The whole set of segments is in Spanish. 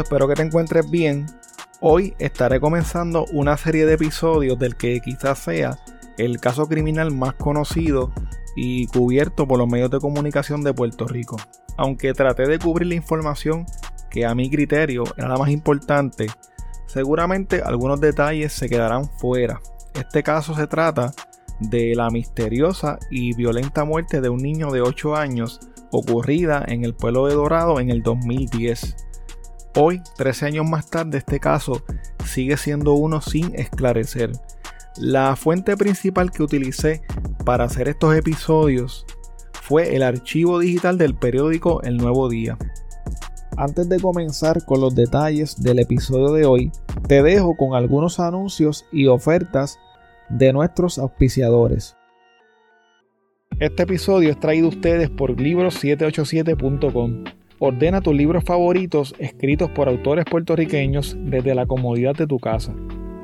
Espero que te encuentres bien. Hoy estaré comenzando una serie de episodios del que quizás sea el caso criminal más conocido y cubierto por los medios de comunicación de Puerto Rico. Aunque traté de cubrir la información que a mi criterio era la más importante, seguramente algunos detalles se quedarán fuera. Este caso se trata de la misteriosa y violenta muerte de un niño de 8 años ocurrida en el pueblo de Dorado en el 2010. Hoy, 13 años más tarde, este caso sigue siendo uno sin esclarecer. La fuente principal que utilicé para hacer estos episodios fue el archivo digital del periódico El Nuevo Día. Antes de comenzar con los detalles del episodio de hoy, te dejo con algunos anuncios y ofertas de nuestros auspiciadores. Este episodio es traído a ustedes por libros787.com. Ordena tus libros favoritos escritos por autores puertorriqueños desde la comodidad de tu casa.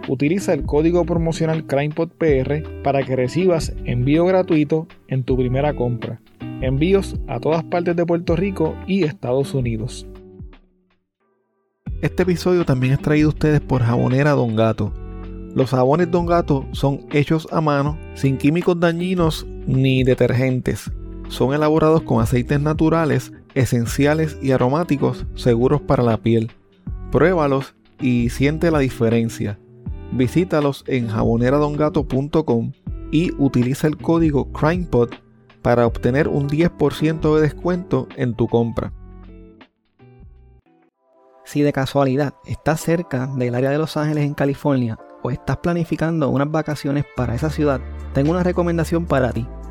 Utiliza el código promocional CrimePodPR para que recibas envío gratuito en tu primera compra. Envíos a todas partes de Puerto Rico y Estados Unidos. Este episodio también es traído a ustedes por Jabonera Don Gato. Los jabones Don Gato son hechos a mano, sin químicos dañinos ni detergentes. Son elaborados con aceites naturales, esenciales y aromáticos seguros para la piel. Pruébalos y siente la diferencia. Visítalos en jaboneradongato.com y utiliza el código CrimePod para obtener un 10% de descuento en tu compra. Si de casualidad estás cerca del área de Los Ángeles en California o estás planificando unas vacaciones para esa ciudad, tengo una recomendación para ti.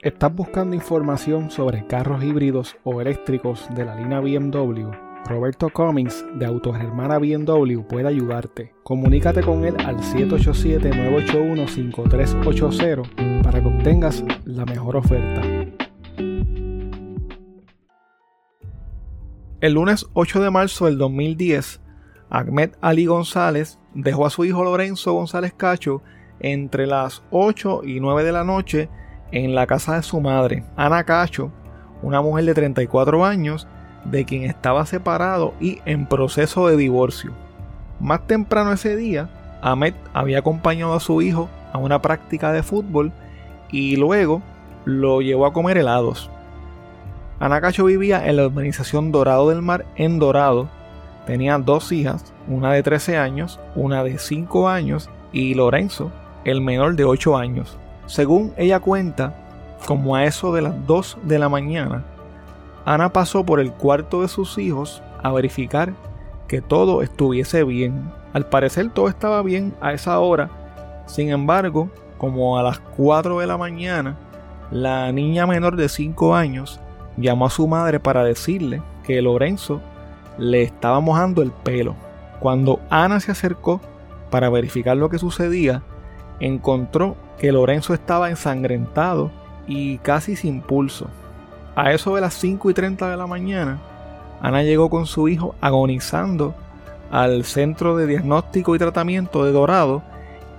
¿Estás buscando información sobre carros híbridos o eléctricos de la línea BMW? Roberto Cummings de Autogermana BMW puede ayudarte. Comunícate con él al 787-981-5380 para que obtengas la mejor oferta. El lunes 8 de marzo del 2010, Ahmed Ali González dejó a su hijo Lorenzo González Cacho entre las 8 y 9 de la noche en la casa de su madre, Ana Cacho, una mujer de 34 años, de quien estaba separado y en proceso de divorcio. Más temprano ese día, Ahmed había acompañado a su hijo a una práctica de fútbol y luego lo llevó a comer helados. Ana Cacho vivía en la urbanización Dorado del Mar en Dorado. Tenía dos hijas, una de 13 años, una de 5 años y Lorenzo, el menor de 8 años. Según ella cuenta, como a eso de las 2 de la mañana, Ana pasó por el cuarto de sus hijos a verificar que todo estuviese bien. Al parecer todo estaba bien a esa hora. Sin embargo, como a las 4 de la mañana, la niña menor de 5 años llamó a su madre para decirle que Lorenzo le estaba mojando el pelo. Cuando Ana se acercó para verificar lo que sucedía, encontró que Lorenzo estaba ensangrentado y casi sin pulso. A eso de las 5 y 30 de la mañana, Ana llegó con su hijo agonizando al centro de diagnóstico y tratamiento de Dorado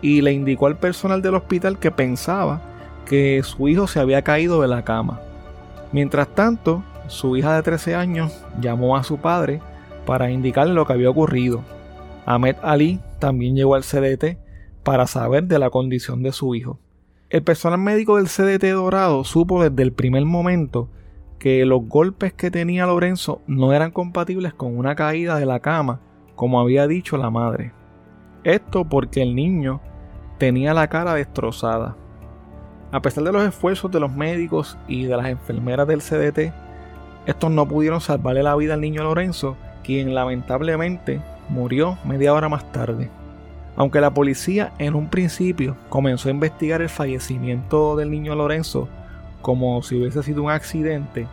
y le indicó al personal del hospital que pensaba que su hijo se había caído de la cama. Mientras tanto, su hija de 13 años llamó a su padre para indicarle lo que había ocurrido. Ahmed Ali también llegó al CDT para saber de la condición de su hijo. El personal médico del CDT Dorado supo desde el primer momento que los golpes que tenía Lorenzo no eran compatibles con una caída de la cama, como había dicho la madre. Esto porque el niño tenía la cara destrozada. A pesar de los esfuerzos de los médicos y de las enfermeras del CDT, estos no pudieron salvarle la vida al niño Lorenzo, quien lamentablemente murió media hora más tarde. Aunque la policía en un principio comenzó a investigar el fallecimiento del niño Lorenzo como si hubiese sido un accidente,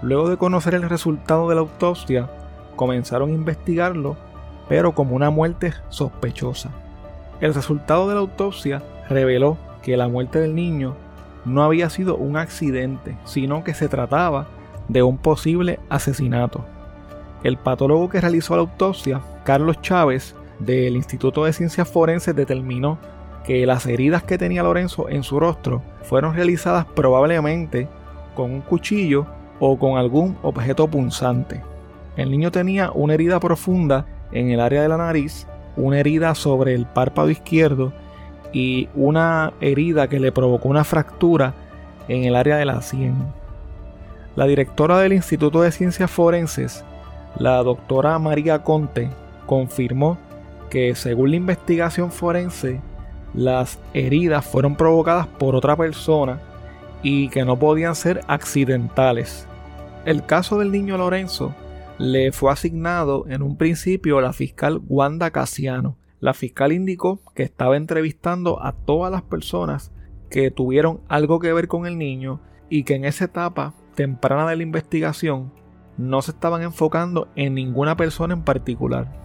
luego de conocer el resultado de la autopsia, comenzaron a investigarlo, pero como una muerte sospechosa. El resultado de la autopsia reveló que la muerte del niño no había sido un accidente, sino que se trataba de un posible asesinato. El patólogo que realizó la autopsia, Carlos Chávez, del Instituto de Ciencias Forenses, determinó que las heridas que tenía Lorenzo en su rostro fueron realizadas probablemente con un cuchillo o con algún objeto punzante. El niño tenía una herida profunda en el área de la nariz, una herida sobre el párpado izquierdo y una herida que le provocó una fractura en el área de la sien. La directora del Instituto de Ciencias Forenses, la doctora María Conte, confirmó que según la investigación forense, las heridas fueron provocadas por otra persona y que no podían ser accidentales. El caso del niño Lorenzo le fue asignado en un principio a la fiscal Wanda Casiano. La fiscal indicó que estaba entrevistando a todas las personas que tuvieron algo que ver con el niño y que en esa etapa temprana de la investigación no se estaban enfocando en ninguna persona en particular.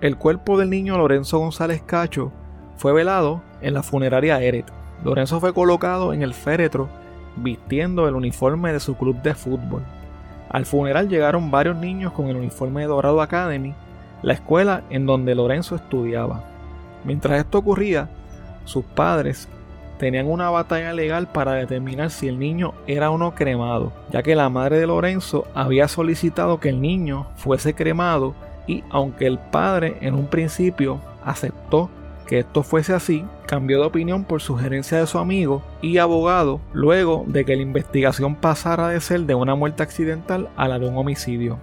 El cuerpo del niño Lorenzo González Cacho fue velado en la funeraria Eret. Lorenzo fue colocado en el féretro vistiendo el uniforme de su club de fútbol. Al funeral llegaron varios niños con el uniforme de Dorado Academy, la escuela en donde Lorenzo estudiaba. Mientras esto ocurría, sus padres tenían una batalla legal para determinar si el niño era o no cremado, ya que la madre de Lorenzo había solicitado que el niño fuese cremado y aunque el padre en un principio aceptó que esto fuese así, cambió de opinión por sugerencia de su amigo y abogado luego de que la investigación pasara de ser de una muerte accidental a la de un homicidio.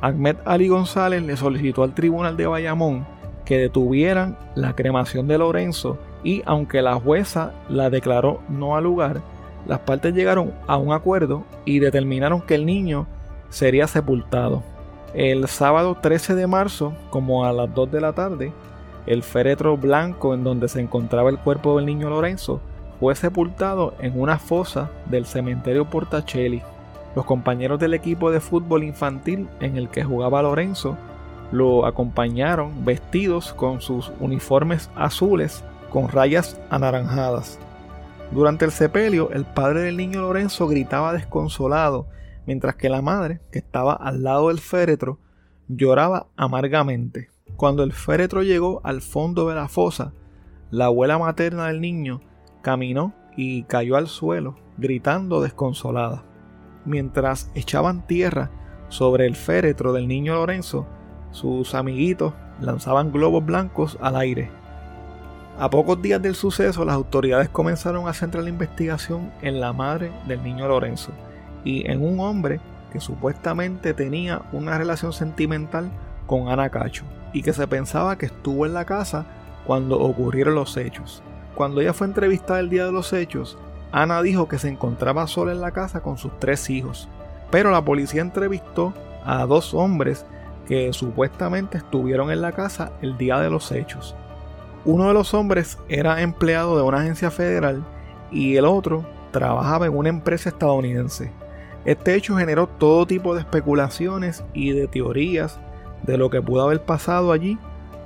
Ahmed Ali González le solicitó al tribunal de Bayamón que detuvieran la cremación de Lorenzo y aunque la jueza la declaró no al lugar, las partes llegaron a un acuerdo y determinaron que el niño sería sepultado. El sábado 13 de marzo, como a las 2 de la tarde, el féretro blanco en donde se encontraba el cuerpo del niño Lorenzo fue sepultado en una fosa del cementerio Portacelli. Los compañeros del equipo de fútbol infantil en el que jugaba Lorenzo lo acompañaron vestidos con sus uniformes azules con rayas anaranjadas. Durante el sepelio, el padre del niño Lorenzo gritaba desconsolado, mientras que la madre, que estaba al lado del féretro, lloraba amargamente. Cuando el féretro llegó al fondo de la fosa, la abuela materna del niño caminó y cayó al suelo, gritando desconsolada. Mientras echaban tierra sobre el féretro del niño Lorenzo, sus amiguitos lanzaban globos blancos al aire. A pocos días del suceso, las autoridades comenzaron a centrar la investigación en la madre del niño Lorenzo y en un hombre que supuestamente tenía una relación sentimental con Ana Cacho y que se pensaba que estuvo en la casa cuando ocurrieron los hechos. Cuando ella fue entrevistada el día de los hechos, Ana dijo que se encontraba sola en la casa con sus tres hijos, pero la policía entrevistó a dos hombres que supuestamente estuvieron en la casa el día de los hechos. Uno de los hombres era empleado de una agencia federal y el otro trabajaba en una empresa estadounidense. Este hecho generó todo tipo de especulaciones y de teorías de lo que pudo haber pasado allí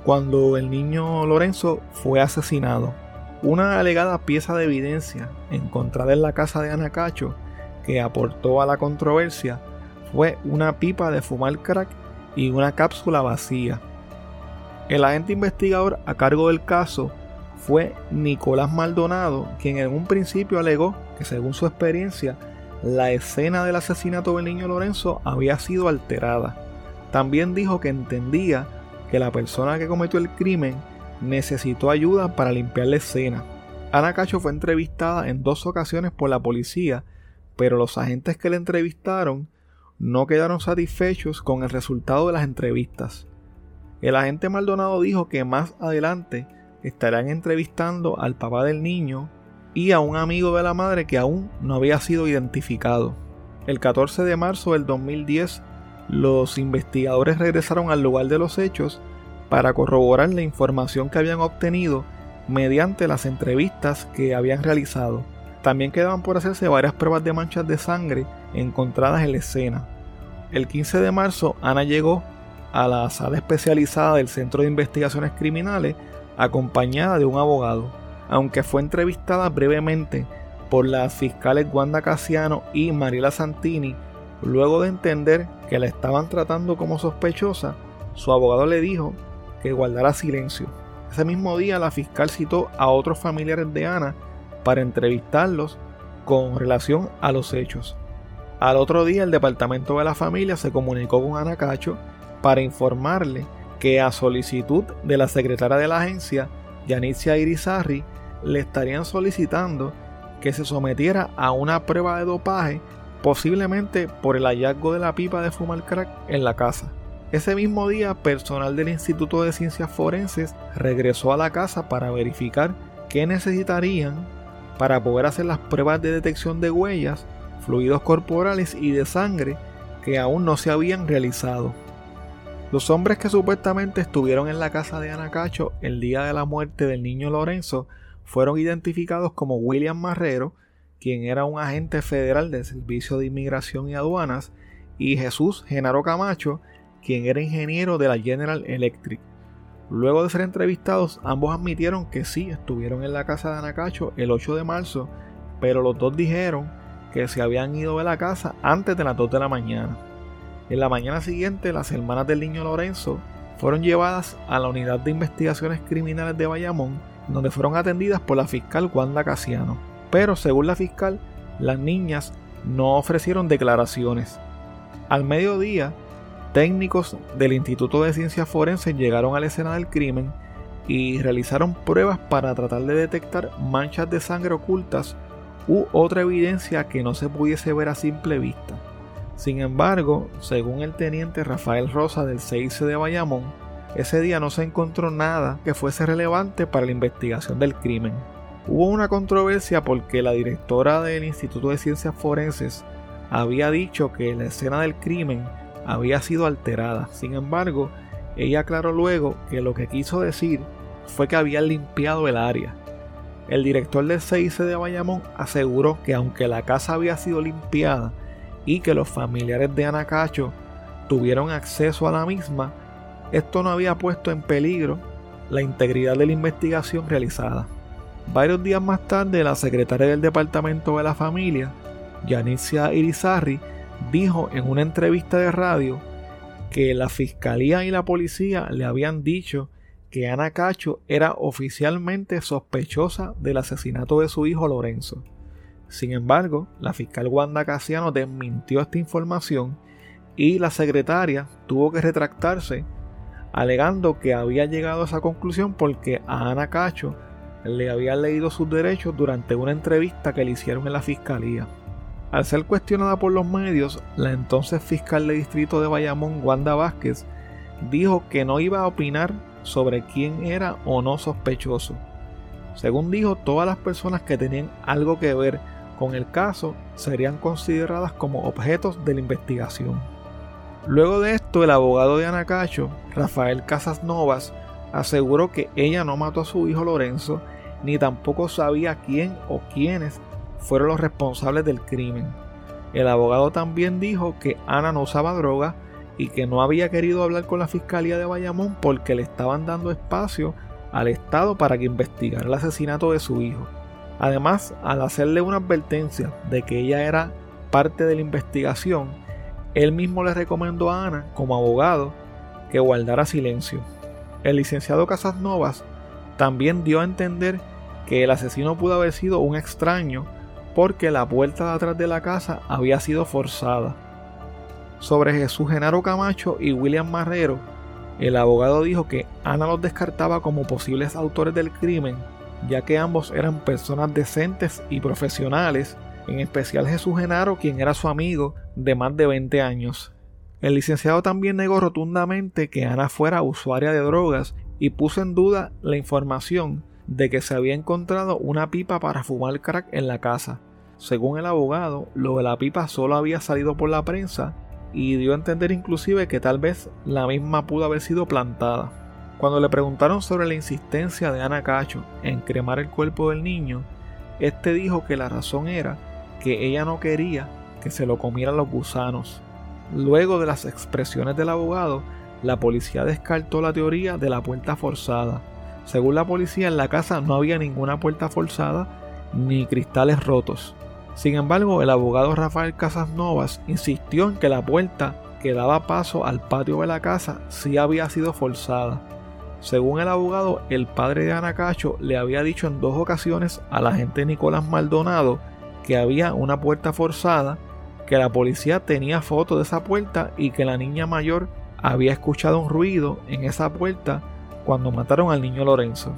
cuando el niño Lorenzo fue asesinado. Una alegada pieza de evidencia encontrada en la casa de Ana Cacho que aportó a la controversia fue una pipa de fumar crack y una cápsula vacía. El agente investigador a cargo del caso fue Nicolás Maldonado, quien en un principio alegó que según su experiencia, la escena del asesinato del niño Lorenzo había sido alterada. También dijo que entendía que la persona que cometió el crimen necesitó ayuda para limpiar la escena. Ana Cacho fue entrevistada en dos ocasiones por la policía, pero los agentes que la entrevistaron no quedaron satisfechos con el resultado de las entrevistas. El agente Maldonado dijo que más adelante estarán entrevistando al papá del niño y a un amigo de la madre que aún no había sido identificado. El 14 de marzo del 2010, los investigadores regresaron al lugar de los hechos para corroborar la información que habían obtenido mediante las entrevistas que habían realizado. También quedaban por hacerse varias pruebas de manchas de sangre encontradas en la escena. El 15 de marzo, Ana llegó a la sala especializada del Centro de Investigaciones Criminales acompañada de un abogado. Aunque fue entrevistada brevemente por las fiscales Wanda Casiano y Mariela Santini, luego de entender que la estaban tratando como sospechosa, su abogado le dijo que guardara silencio. Ese mismo día la fiscal citó a otros familiares de Ana para entrevistarlos con relación a los hechos. Al otro día el departamento de la familia se comunicó con Ana Cacho para informarle que a solicitud de la secretaria de la agencia, Yanicia Irizarri, le estarían solicitando que se sometiera a una prueba de dopaje, posiblemente por el hallazgo de la pipa de fumar crack en la casa. Ese mismo día, personal del Instituto de Ciencias Forenses regresó a la casa para verificar qué necesitarían para poder hacer las pruebas de detección de huellas, fluidos corporales y de sangre que aún no se habían realizado. Los hombres que supuestamente estuvieron en la casa de Anacacho el día de la muerte del niño Lorenzo fueron identificados como William Marrero, quien era un agente federal del Servicio de Inmigración y Aduanas, y Jesús Genaro Camacho, quien era ingeniero de la General Electric. Luego de ser entrevistados, ambos admitieron que sí estuvieron en la casa de Anacacho el 8 de marzo, pero los dos dijeron que se habían ido de la casa antes de las 2 de la mañana. En la mañana siguiente, las hermanas del niño Lorenzo fueron llevadas a la unidad de investigaciones criminales de Bayamón, donde fueron atendidas por la fiscal Wanda Casiano. Pero según la fiscal, las niñas no ofrecieron declaraciones. Al mediodía, Técnicos del Instituto de Ciencias Forenses llegaron a la escena del crimen y realizaron pruebas para tratar de detectar manchas de sangre ocultas u otra evidencia que no se pudiese ver a simple vista. Sin embargo, según el teniente Rafael Rosa del CIC de Bayamón, ese día no se encontró nada que fuese relevante para la investigación del crimen. Hubo una controversia porque la directora del Instituto de Ciencias Forenses había dicho que la escena del crimen había sido alterada. Sin embargo, ella aclaró luego que lo que quiso decir fue que había limpiado el área. El director del CIC de Bayamón aseguró que aunque la casa había sido limpiada y que los familiares de Anacacho tuvieron acceso a la misma, esto no había puesto en peligro la integridad de la investigación realizada. Varios días más tarde, la secretaria del Departamento de la Familia, Yanicia Irizarri, dijo en una entrevista de radio que la fiscalía y la policía le habían dicho que Ana Cacho era oficialmente sospechosa del asesinato de su hijo Lorenzo. Sin embargo, la fiscal Wanda Casiano desmintió esta información y la secretaria tuvo que retractarse alegando que había llegado a esa conclusión porque a Ana Cacho le habían leído sus derechos durante una entrevista que le hicieron en la fiscalía. Al ser cuestionada por los medios, la entonces fiscal de distrito de Bayamón, Wanda Vázquez, dijo que no iba a opinar sobre quién era o no sospechoso. Según dijo, todas las personas que tenían algo que ver con el caso serían consideradas como objetos de la investigación. Luego de el abogado de Anacacho, Rafael Casas Novas, aseguró que ella no mató a su hijo Lorenzo, ni tampoco sabía quién o quiénes fueron los responsables del crimen. El abogado también dijo que Ana no usaba droga y que no había querido hablar con la fiscalía de Bayamón porque le estaban dando espacio al Estado para que investigara el asesinato de su hijo. Además, al hacerle una advertencia de que ella era parte de la investigación, él mismo le recomendó a Ana, como abogado, que guardara silencio. El licenciado Casas Novas también dio a entender que el asesino pudo haber sido un extraño porque la puerta de atrás de la casa había sido forzada. Sobre Jesús Genaro Camacho y William Marrero, el abogado dijo que Ana los descartaba como posibles autores del crimen, ya que ambos eran personas decentes y profesionales, en especial Jesús Genaro, quien era su amigo de más de 20 años. El licenciado también negó rotundamente que Ana fuera usuaria de drogas y puso en duda la información de que se había encontrado una pipa para fumar crack en la casa. Según el abogado, lo de la pipa solo había salido por la prensa y dio a entender inclusive que tal vez la misma pudo haber sido plantada. Cuando le preguntaron sobre la insistencia de Ana Cacho en cremar el cuerpo del niño, este dijo que la razón era que ella no quería que se lo comieran los gusanos. Luego de las expresiones del abogado, la policía descartó la teoría de la puerta forzada, Según la policía, en la casa no había ninguna puerta forzada ni cristales rotos. Sin embargo, el abogado Rafael Casasnovas insistió en que la puerta que daba paso al patio de la casa sí había sido forzada. Según el abogado, el padre de Anacacho le había dicho en dos ocasiones al agente Nicolás Maldonado que había una puerta forzada, que la policía tenía foto de esa puerta y que la niña mayor había escuchado un ruido en esa puerta cuando mataron al niño Lorenzo.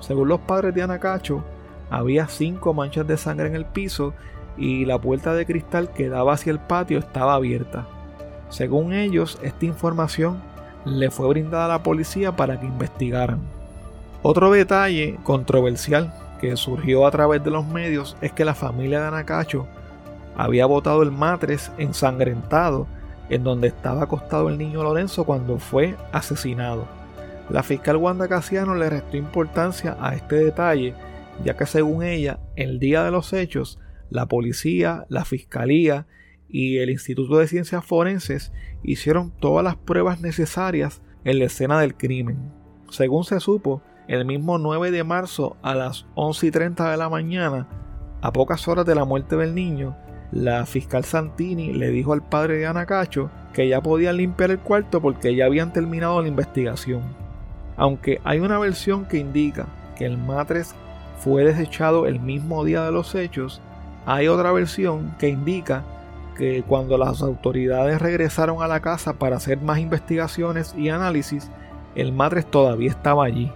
Según los padres de Anacacho, había cinco manchas de sangre en el piso y la puerta de cristal que daba hacia el patio estaba abierta. Según ellos, esta información le fue brindada a la policía para que investigaran. Otro detalle controversial que surgió a través de los medios es que la familia de Anacacho había botado el matres ensangrentado en donde estaba acostado el niño Lorenzo cuando fue asesinado. La fiscal Wanda Casiano le restó importancia a este detalle, ya que según ella, el día de los hechos, la policía, la fiscalía y el Instituto de Ciencias Forenses hicieron todas las pruebas necesarias en la escena del crimen. Según se supo, el mismo 9 de marzo a las 11 y 30 de la mañana, a pocas horas de la muerte del niño, la fiscal Santini le dijo al padre de Anacacho que ya podían limpiar el cuarto porque ya habían terminado la investigación. Aunque hay una versión que indica que el matres fue desechado el mismo día de los hechos, hay otra versión que indica que cuando las autoridades regresaron a la casa para hacer más investigaciones y análisis, el matres todavía estaba allí.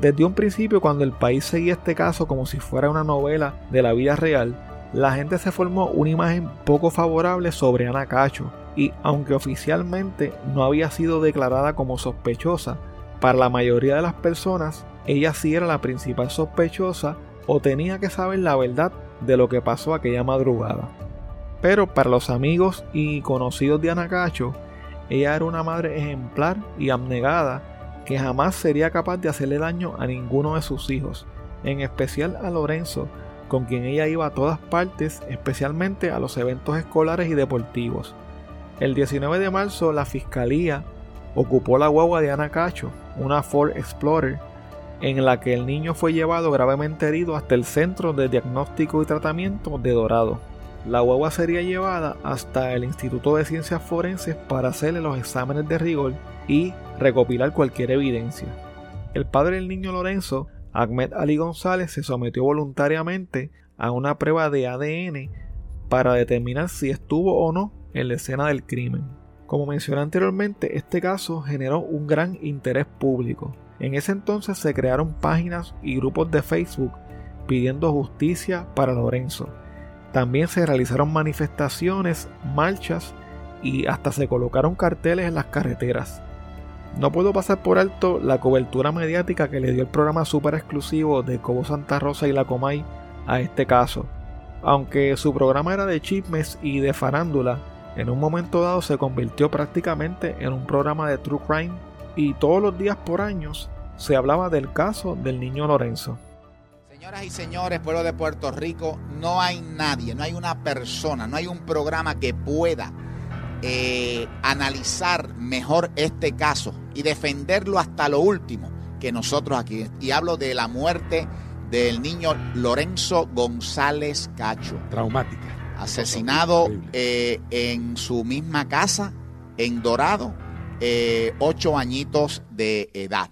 Desde un principio, cuando el país seguía este caso como si fuera una novela de la vida real, la gente se formó una imagen poco favorable sobre Ana Cacho, y aunque oficialmente no había sido declarada como sospechosa, para la mayoría de las personas ella sí era la principal sospechosa o tenía que saber la verdad de lo que pasó aquella madrugada. Pero para los amigos y conocidos de Ana Cacho, ella era una madre ejemplar y abnegada que jamás sería capaz de hacerle daño a ninguno de sus hijos, en especial a Lorenzo, con quien ella iba a todas partes, especialmente a los eventos escolares y deportivos. El 19 de marzo la fiscalía ocupó la guagua de Ana Cacho, una Ford Explorer, en la que el niño fue llevado gravemente herido hasta el centro de diagnóstico y tratamiento de Dorado. La guagua sería llevada hasta el Instituto de Ciencias Forenses para hacerle los exámenes de rigor y recopilar cualquier evidencia. El padre del niño Lorenzo Ahmed Ali González se sometió voluntariamente a una prueba de ADN para determinar si estuvo o no en la escena del crimen. Como mencioné anteriormente, este caso generó un gran interés público. En ese entonces se crearon páginas y grupos de Facebook pidiendo justicia para Lorenzo. También se realizaron manifestaciones, marchas y hasta se colocaron carteles en las carreteras. No puedo pasar por alto la cobertura mediática que le dio el programa super exclusivo de Cobo Santa Rosa y la Comay a este caso. Aunque su programa era de chismes y de farándula, en un momento dado se convirtió prácticamente en un programa de true crime y todos los días por años se hablaba del caso del niño Lorenzo. Señoras y señores, pueblo de Puerto Rico, no hay nadie, no hay una persona, no hay un programa que pueda eh, analizar mejor este caso y defenderlo hasta lo último que nosotros aquí. Y hablo de la muerte del niño Lorenzo González Cacho. Traumática. Asesinado eh, en su misma casa, en Dorado, eh, ocho añitos de edad.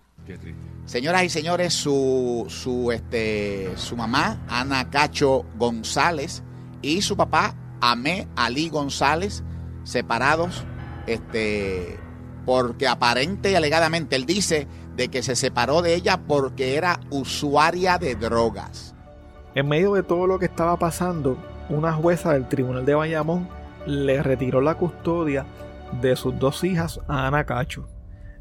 Señoras y señores, su, su, este, su mamá, Ana Cacho González, y su papá, Amé Ali González, separados, este, porque aparente y alegadamente él dice de que se separó de ella porque era usuaria de drogas. En medio de todo lo que estaba pasando, una jueza del Tribunal de Bayamón le retiró la custodia de sus dos hijas a Ana Cacho.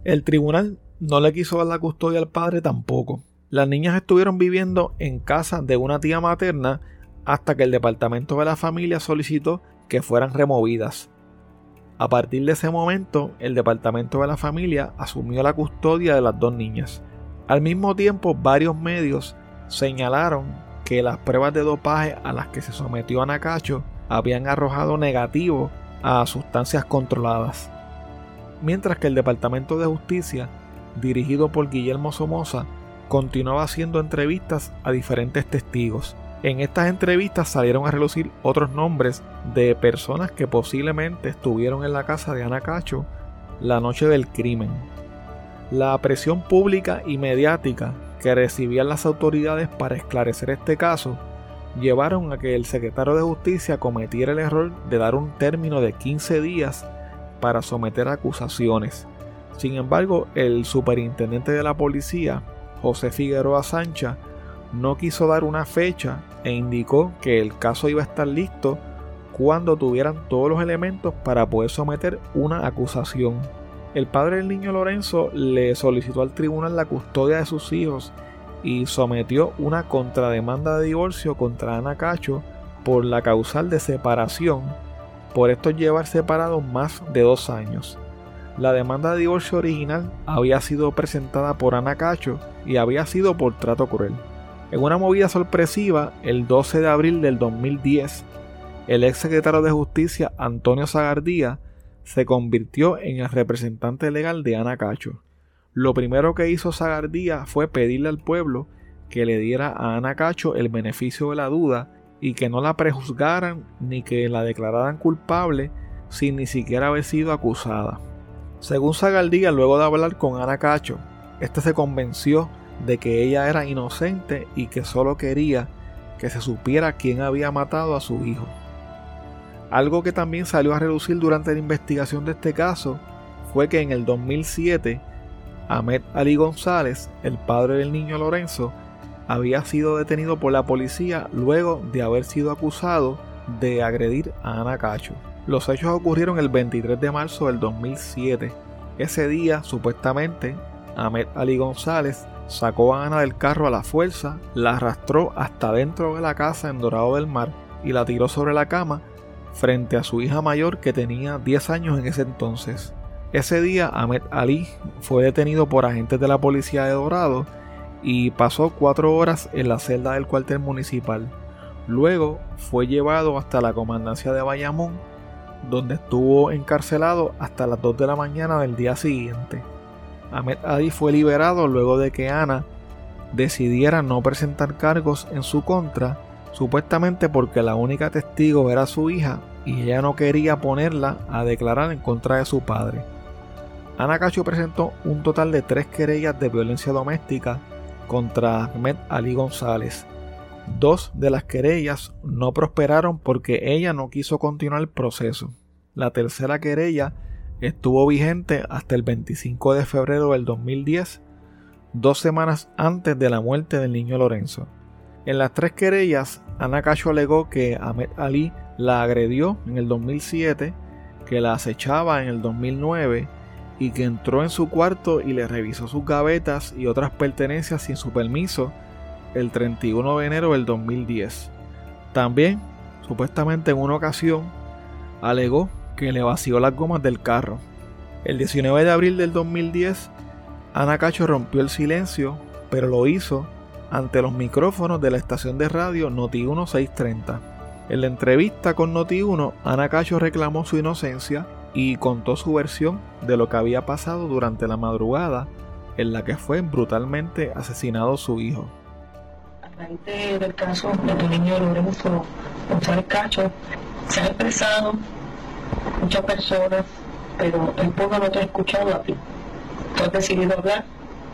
El tribunal no le quiso dar la custodia al padre tampoco. Las niñas estuvieron viviendo en casa de una tía materna hasta que el departamento de la familia solicitó que fueran removidas. A partir de ese momento, el departamento de la familia asumió la custodia de las dos niñas. Al mismo tiempo, varios medios señalaron que las pruebas de dopaje a las que se sometió a Nakacho habían arrojado negativo a sustancias controladas. Mientras que el Departamento de Justicia, dirigido por Guillermo Somoza, continuaba haciendo entrevistas a diferentes testigos. En estas entrevistas salieron a relucir otros nombres de personas que posiblemente estuvieron en la casa de Ana Cacho la noche del crimen. La presión pública y mediática que recibían las autoridades para esclarecer este caso llevaron a que el secretario de Justicia cometiera el error de dar un término de 15 días para someter acusaciones. Sin embargo, el superintendente de la policía, José Figueroa Sancha, no quiso dar una fecha e indicó que el caso iba a estar listo cuando tuvieran todos los elementos para poder someter una acusación. El padre del niño Lorenzo le solicitó al tribunal la custodia de sus hijos y sometió una contrademanda de divorcio contra Ana Cacho por la causal de separación, por esto llevar separados más de dos años. La demanda de divorcio original había sido presentada por Ana Cacho y había sido por trato cruel. En una movida sorpresiva, el 12 de abril del 2010, el ex secretario de Justicia Antonio Zagardía se convirtió en el representante legal de Ana Cacho. Lo primero que hizo Zagardía fue pedirle al pueblo que le diera a Ana Cacho el beneficio de la duda y que no la prejuzgaran ni que la declararan culpable sin ni siquiera haber sido acusada. Según Zagardía, luego de hablar con Ana Cacho, este se convenció de que ella era inocente y que solo quería que se supiera quién había matado a su hijo. Algo que también salió a reducir durante la investigación de este caso fue que en el 2007 Ahmed Ali González, el padre del niño Lorenzo, había sido detenido por la policía luego de haber sido acusado de agredir a Ana Cacho. Los hechos ocurrieron el 23 de marzo del 2007. Ese día, supuestamente, Ahmed Ali González sacó a Ana del carro a la fuerza, la arrastró hasta dentro de la casa en Dorado del Mar y la tiró sobre la cama frente a su hija mayor que tenía 10 años en ese entonces. Ese día Ahmed Ali fue detenido por agentes de la policía de Dorado y pasó cuatro horas en la celda del cuartel municipal. Luego fue llevado hasta la comandancia de Bayamón, donde estuvo encarcelado hasta las 2 de la mañana del día siguiente. Ahmed Ali fue liberado luego de que Ana decidiera no presentar cargos en su contra supuestamente porque la única testigo era su hija y ella no quería ponerla a declarar en contra de su padre. Ana Cacho presentó un total de tres querellas de violencia doméstica contra Ahmed Ali González. Dos de las querellas no prosperaron porque ella no quiso continuar el proceso. La tercera querella estuvo vigente hasta el 25 de febrero del 2010, dos semanas antes de la muerte del niño Lorenzo. En las tres querellas, Ana Cacho alegó que Ahmed Ali la agredió en el 2007, que la acechaba en el 2009 y que entró en su cuarto y le revisó sus gavetas y otras pertenencias sin su permiso el 31 de enero del 2010. También, supuestamente en una ocasión, alegó que le vació las gomas del carro. El 19 de abril del 2010, Ana Cacho rompió el silencio, pero lo hizo ante los micrófonos de la estación de radio Noti 1630. En la entrevista con Noti 1, Ana Cacho reclamó su inocencia y contó su versión de lo que había pasado durante la madrugada en la que fue brutalmente asesinado su hijo. A raíz del caso de tu niño Lorenzo González Cacho, se han expresado muchas personas, pero el pueblo no te ha escuchado a ti. Tú has decidido hablar,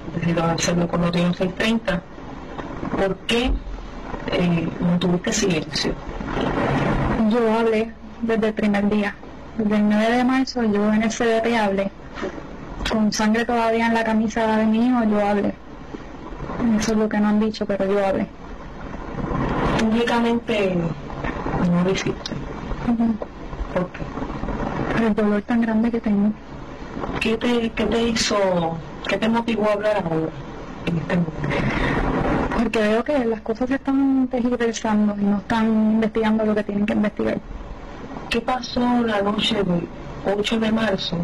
has decidido hacerlo con Noti 1630 ¿por qué eh, no tuviste silencio? Yo hablé desde el primer día. Desde el 9 de marzo yo en el CDP hablé. Con sangre todavía en la camisa de mi hijo, yo hablé. Eso es lo que no han dicho, pero yo hablé. Públicamente no lo hiciste. ¿Por qué? Por el dolor tan grande que tengo. ¿Qué te, qué te hizo, qué te motivó a hablar ahora, en este momento? porque veo que las cosas se están tergiversando y no están investigando lo que tienen que investigar. ¿Qué pasó la noche del 8 de marzo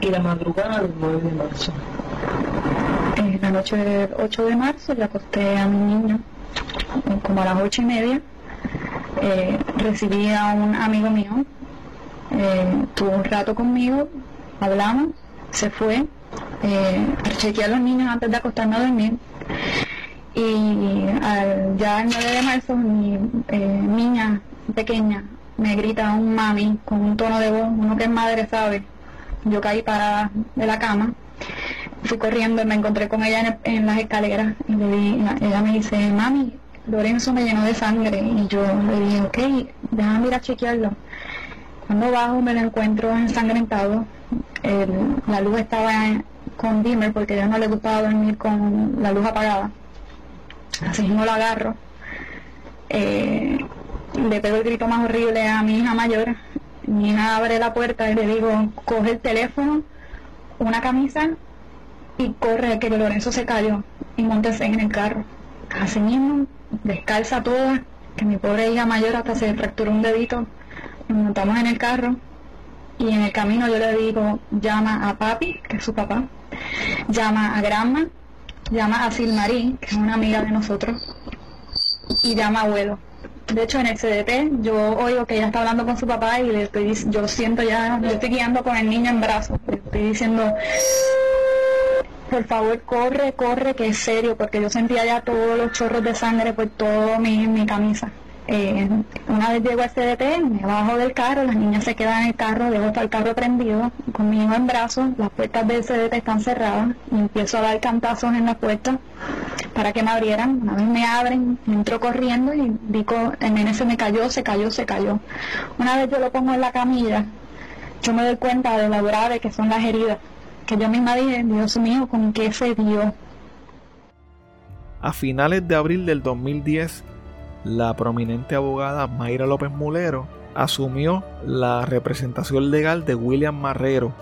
y la madrugada del 9 de marzo? Eh, la noche del 8 de marzo le acosté a mi niño eh, como a las 8 y media. Eh, recibí a un amigo mío, tuvo un rato conmigo, hablamos, se fue, chequeé a los niños antes de acostarme a dormir Y al, ya el 9 de marzo mi eh, niña pequeña me grita un mami con un tono de voz, uno que es madre sabe. Yo caí para de la cama, fui corriendo y me encontré con ella en, las escaleras y le di, ella me dice, mami, Lorenzo me llenó de sangre y yo le dije, ok, déjame ir a chequearlo. Cuando bajo me lo encuentro ensangrentado, la luz estaba con dimmer porque a ella no le gustaba dormir con la luz apagada. Así no lo agarro. Eh, le pego el grito más horrible a mi hija mayor. Mi hija abre la puerta y le digo, coge el teléfono, una camisa y corre que Lorenzo se cayó y montese en el carro. Así mismo, descalza toda, que mi pobre hija mayor hasta se fracturó un dedito. Nos montamos en el carro y en el camino yo le digo, llama a papi, que es su papá, llama a Granma, llama a Silmarín, que es una amiga de nosotros, y llama a abuelo de hecho, en el CDT yo oigo que ella está hablando con su papá y le estoy, yo siento ya, yo estoy guiando con el niño en brazos. Le estoy diciendo, por favor, corre, corre, que es serio, porque yo sentía ya todos los chorros de sangre por toda mi, mi camisa. Eh, una vez llego al CDT, me bajo del carro, las niñas se quedan en el carro, dejo hasta el carro prendido, con mi hijo en brazos, las puertas del CDT están cerradas, y empiezo a dar cantazos en la puerta para que me abrieran. Una vez me abren, entro corriendo y digo, el nene se me cayó, se cayó, se cayó. Una vez yo lo pongo en la camilla, yo me doy cuenta de lo grave que son las heridas, que yo misma dije, Dios mío, ¿con qué se dio? A finales de abril del 2010, la prominente abogada Mayra López Mulero asumió la representación legal de William Marrero,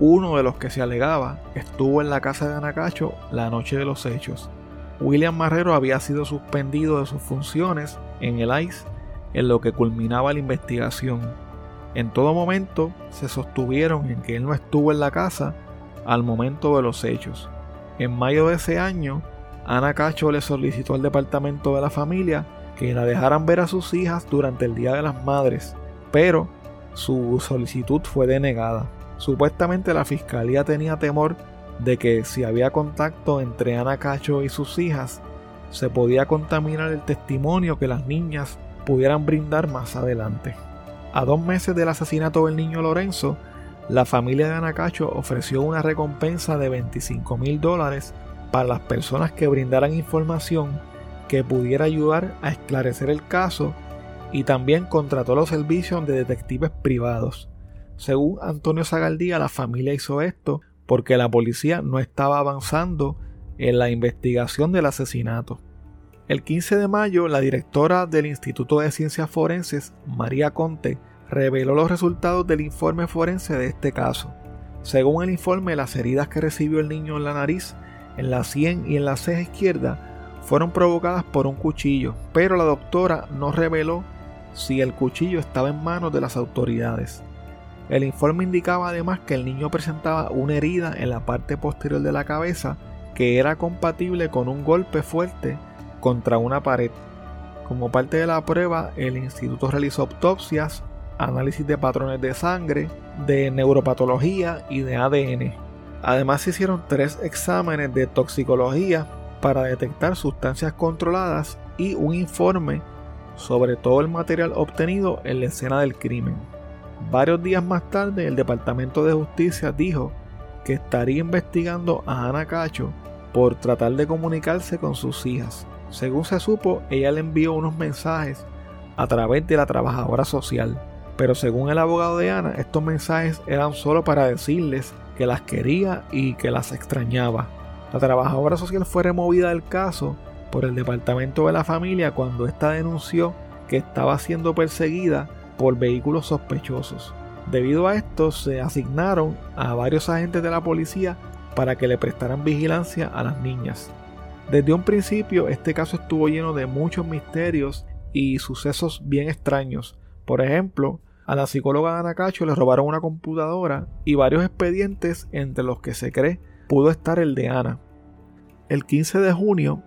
uno de los que se alegaba estuvo en la casa de Anacacho la noche de los hechos. William Marrero había sido suspendido de sus funciones en el ICE en lo que culminaba la investigación. En todo momento se sostuvieron en que él no estuvo en la casa al momento de los hechos. En mayo de ese año, Ana Cacho le solicitó al departamento de la familia que la dejaran ver a sus hijas durante el Día de las Madres, pero su solicitud fue denegada. Supuestamente la fiscalía tenía temor de que si había contacto entre Ana Cacho y sus hijas, se podía contaminar el testimonio que las niñas pudieran brindar más adelante. A dos meses del asesinato del niño Lorenzo, la familia de Ana Cacho ofreció una recompensa de 25 mil dólares para las personas que brindaran información que pudiera ayudar a esclarecer el caso y también contrató los servicios de detectives privados. Según Antonio Zagaldía, la familia hizo esto porque la policía no estaba avanzando en la investigación del asesinato. El 15 de mayo, la directora del Instituto de Ciencias Forenses, María Conte, reveló los resultados del informe forense de este caso. Según el informe, las heridas que recibió el niño en la nariz, en la sien y en la ceja izquierda fueron provocadas por un cuchillo, pero la doctora no reveló si el cuchillo estaba en manos de las autoridades. El informe indicaba además que el niño presentaba una herida en la parte posterior de la cabeza que era compatible con un golpe fuerte contra una pared. Como parte de la prueba, el instituto realizó autopsias, análisis de patrones de sangre, de neuropatología y de ADN. Además se hicieron tres exámenes de toxicología para detectar sustancias controladas y un informe sobre todo el material obtenido en la escena del crimen. Varios días más tarde, el Departamento de Justicia dijo que estaría investigando a Ana Cacho por tratar de comunicarse con sus hijas. Según se supo, ella le envió unos mensajes a través de la trabajadora social. Pero según el abogado de Ana, estos mensajes eran solo para decirles que las quería y que las extrañaba. La trabajadora social fue removida del caso por el Departamento de la Familia cuando ésta denunció que estaba siendo perseguida por vehículos sospechosos. Debido a esto, se asignaron a varios agentes de la policía para que le prestaran vigilancia a las niñas. Desde un principio, este caso estuvo lleno de muchos misterios y sucesos bien extraños. Por ejemplo, a la psicóloga Ana Cacho le robaron una computadora y varios expedientes entre los que se cree pudo estar el de Ana. El 15 de junio,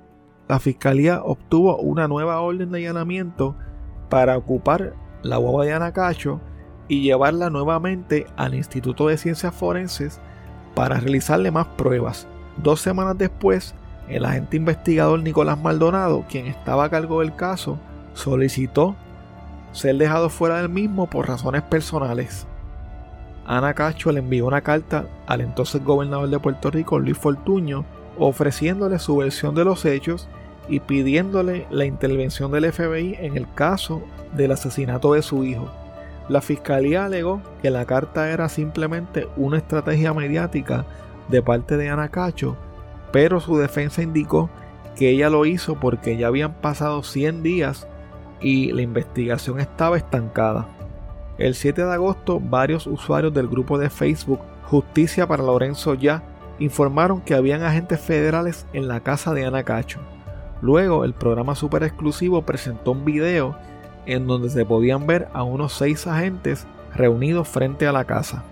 la fiscalía obtuvo una nueva orden de allanamiento para ocupar la guagua de Ana Cacho y llevarla nuevamente al Instituto de Ciencias Forenses para realizarle más pruebas. Dos semanas después, el agente investigador Nicolás Maldonado, quien estaba a cargo del caso, solicitó ser dejado fuera del mismo por razones personales. Ana Cacho le envió una carta al entonces gobernador de Puerto Rico, Luis Fortuño, ofreciéndole su versión de los hechos y pidiéndole la intervención del FBI en el caso del asesinato de su hijo. La fiscalía alegó que la carta era simplemente una estrategia mediática de parte de Ana Cacho, pero su defensa indicó que ella lo hizo porque ya habían pasado 100 días y la investigación estaba estancada. El 7 de agosto, varios usuarios del grupo de Facebook Justicia para Lorenzo Ya informaron que habían agentes federales en la casa de Ana Cacho. Luego, el programa super exclusivo presentó un video en donde se podían ver a unos seis agentes reunidos frente a la casa.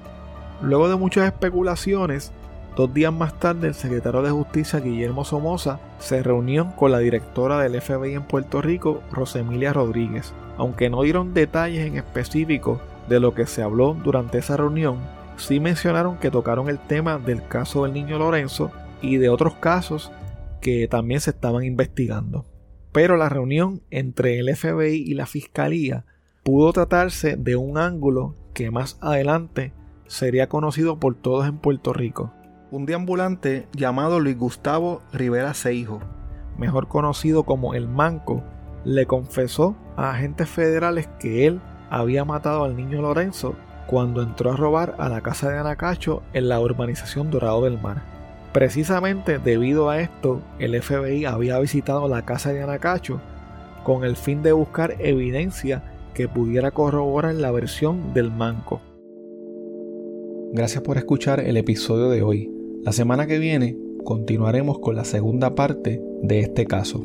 Luego de muchas especulaciones, dos días más tarde el secretario de Justicia Guillermo Somoza se reunió con la directora del FBI en Puerto Rico, Rosemilia Rodríguez. Aunque no dieron detalles en específico de lo que se habló durante esa reunión, sí mencionaron que tocaron el tema del caso del niño Lorenzo y de otros casos que también se estaban investigando. Pero la reunión entre el FBI y la Fiscalía pudo tratarse de un ángulo que más adelante sería conocido por todos en Puerto Rico. Un deambulante llamado Luis Gustavo Rivera Seijo, mejor conocido como El Manco, le confesó a agentes federales que él había matado al niño Lorenzo cuando entró a robar a la casa de Anacacho en la urbanización Dorado del Mar. Precisamente debido a esto, el FBI había visitado la casa de Anacacho con el fin de buscar evidencia que pudiera corroborar la versión del manco. Gracias por escuchar el episodio de hoy. La semana que viene continuaremos con la segunda parte de este caso.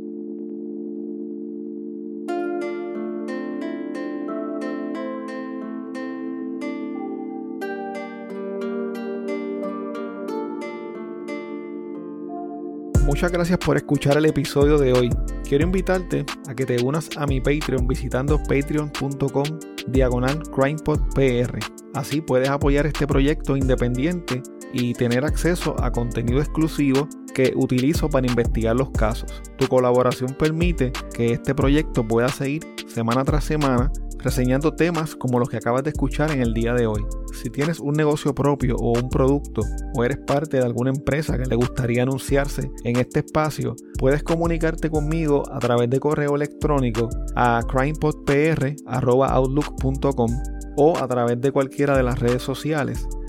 Muchas gracias por escuchar el episodio de hoy. Quiero invitarte a que te unas a mi Patreon visitando patreon.com diagonal crimepodpr. Así puedes apoyar este proyecto independiente y tener acceso a contenido exclusivo que utilizo para investigar los casos. Tu colaboración permite que este proyecto pueda seguir semana tras semana reseñando temas como los que acabas de escuchar en el día de hoy. Si tienes un negocio propio o un producto o eres parte de alguna empresa que le gustaría anunciarse en este espacio, puedes comunicarte conmigo a través de correo electrónico a crimepodpr.outlook.com o a través de cualquiera de las redes sociales.